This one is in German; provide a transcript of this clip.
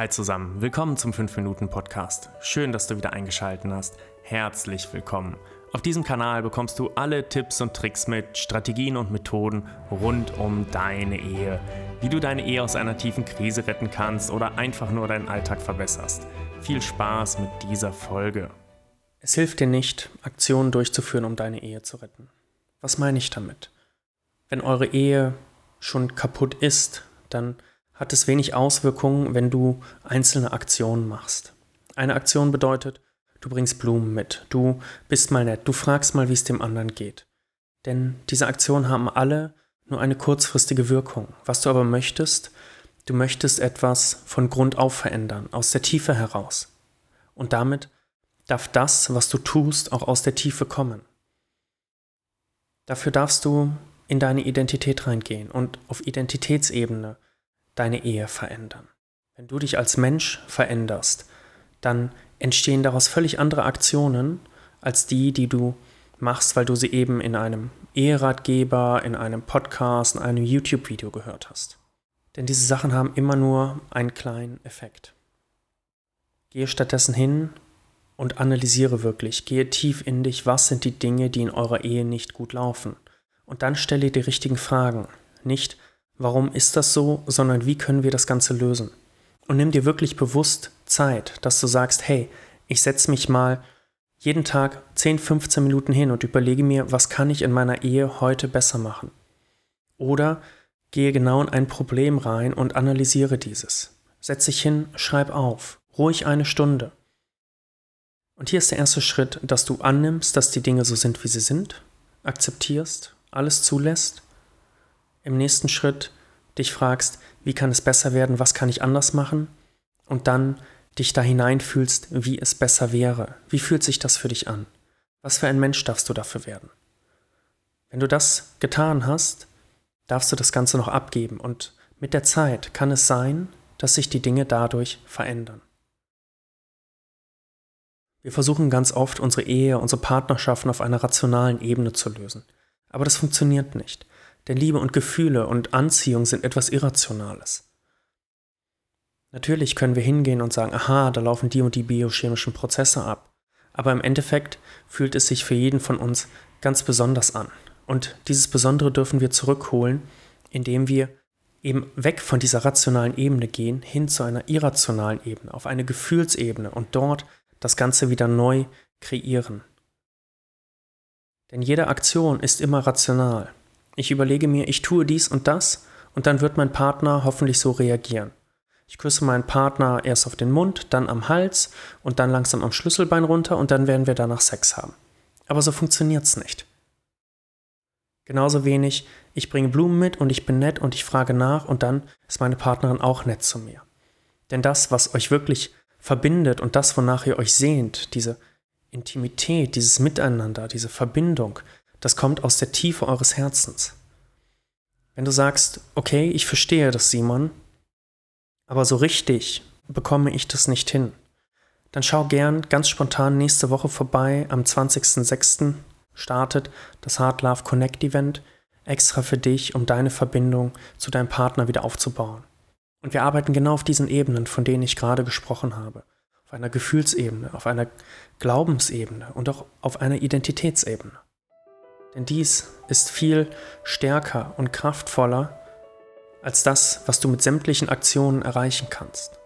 Hi zusammen, willkommen zum 5-Minuten-Podcast. Schön, dass du wieder eingeschaltet hast. Herzlich willkommen. Auf diesem Kanal bekommst du alle Tipps und Tricks mit, Strategien und Methoden rund um deine Ehe. Wie du deine Ehe aus einer tiefen Krise retten kannst oder einfach nur deinen Alltag verbesserst. Viel Spaß mit dieser Folge. Es hilft dir nicht, Aktionen durchzuführen, um deine Ehe zu retten. Was meine ich damit? Wenn eure Ehe schon kaputt ist, dann hat es wenig Auswirkungen, wenn du einzelne Aktionen machst. Eine Aktion bedeutet, du bringst Blumen mit, du bist mal nett, du fragst mal, wie es dem anderen geht. Denn diese Aktionen haben alle nur eine kurzfristige Wirkung. Was du aber möchtest, du möchtest etwas von Grund auf verändern, aus der Tiefe heraus. Und damit darf das, was du tust, auch aus der Tiefe kommen. Dafür darfst du in deine Identität reingehen und auf Identitätsebene deine Ehe verändern. Wenn du dich als Mensch veränderst, dann entstehen daraus völlig andere Aktionen als die, die du machst, weil du sie eben in einem Eheratgeber, in einem Podcast, in einem YouTube-Video gehört hast. Denn diese Sachen haben immer nur einen kleinen Effekt. Gehe stattdessen hin und analysiere wirklich, gehe tief in dich, was sind die Dinge, die in eurer Ehe nicht gut laufen. Und dann stelle die richtigen Fragen. Nicht, warum ist das so, sondern wie können wir das Ganze lösen. Und nimm dir wirklich bewusst Zeit, dass du sagst, hey, ich setze mich mal jeden Tag 10, 15 Minuten hin und überlege mir, was kann ich in meiner Ehe heute besser machen. Oder gehe genau in ein Problem rein und analysiere dieses. Setz dich hin, schreib auf, ruhig eine Stunde. Und hier ist der erste Schritt, dass du annimmst, dass die Dinge so sind, wie sie sind, akzeptierst, alles zulässt im nächsten Schritt dich fragst, wie kann es besser werden, was kann ich anders machen und dann dich da hineinfühlst, wie es besser wäre. Wie fühlt sich das für dich an? Was für ein Mensch darfst du dafür werden? Wenn du das getan hast, darfst du das Ganze noch abgeben und mit der Zeit kann es sein, dass sich die Dinge dadurch verändern. Wir versuchen ganz oft unsere Ehe, unsere Partnerschaften auf einer rationalen Ebene zu lösen. Aber das funktioniert nicht. Denn Liebe und Gefühle und Anziehung sind etwas Irrationales. Natürlich können wir hingehen und sagen, aha, da laufen die und die biochemischen Prozesse ab. Aber im Endeffekt fühlt es sich für jeden von uns ganz besonders an. Und dieses Besondere dürfen wir zurückholen, indem wir eben weg von dieser rationalen Ebene gehen, hin zu einer irrationalen Ebene, auf eine Gefühlsebene und dort das Ganze wieder neu kreieren. Denn jede Aktion ist immer rational. Ich überlege mir, ich tue dies und das und dann wird mein Partner hoffentlich so reagieren. Ich küsse meinen Partner erst auf den Mund, dann am Hals und dann langsam am Schlüsselbein runter und dann werden wir danach Sex haben. Aber so funktioniert es nicht. Genauso wenig, ich bringe Blumen mit und ich bin nett und ich frage nach und dann ist meine Partnerin auch nett zu mir. Denn das, was euch wirklich verbindet und das, wonach ihr euch sehnt, diese Intimität, dieses Miteinander, diese Verbindung, das kommt aus der Tiefe eures Herzens. Wenn du sagst, okay, ich verstehe das, Simon, aber so richtig bekomme ich das nicht hin, dann schau gern ganz spontan nächste Woche vorbei. Am 20.06. startet das Hard Love Connect Event extra für dich, um deine Verbindung zu deinem Partner wieder aufzubauen. Und wir arbeiten genau auf diesen Ebenen, von denen ich gerade gesprochen habe. Auf einer Gefühlsebene, auf einer Glaubensebene und auch auf einer Identitätsebene. Denn dies ist viel stärker und kraftvoller als das, was du mit sämtlichen Aktionen erreichen kannst.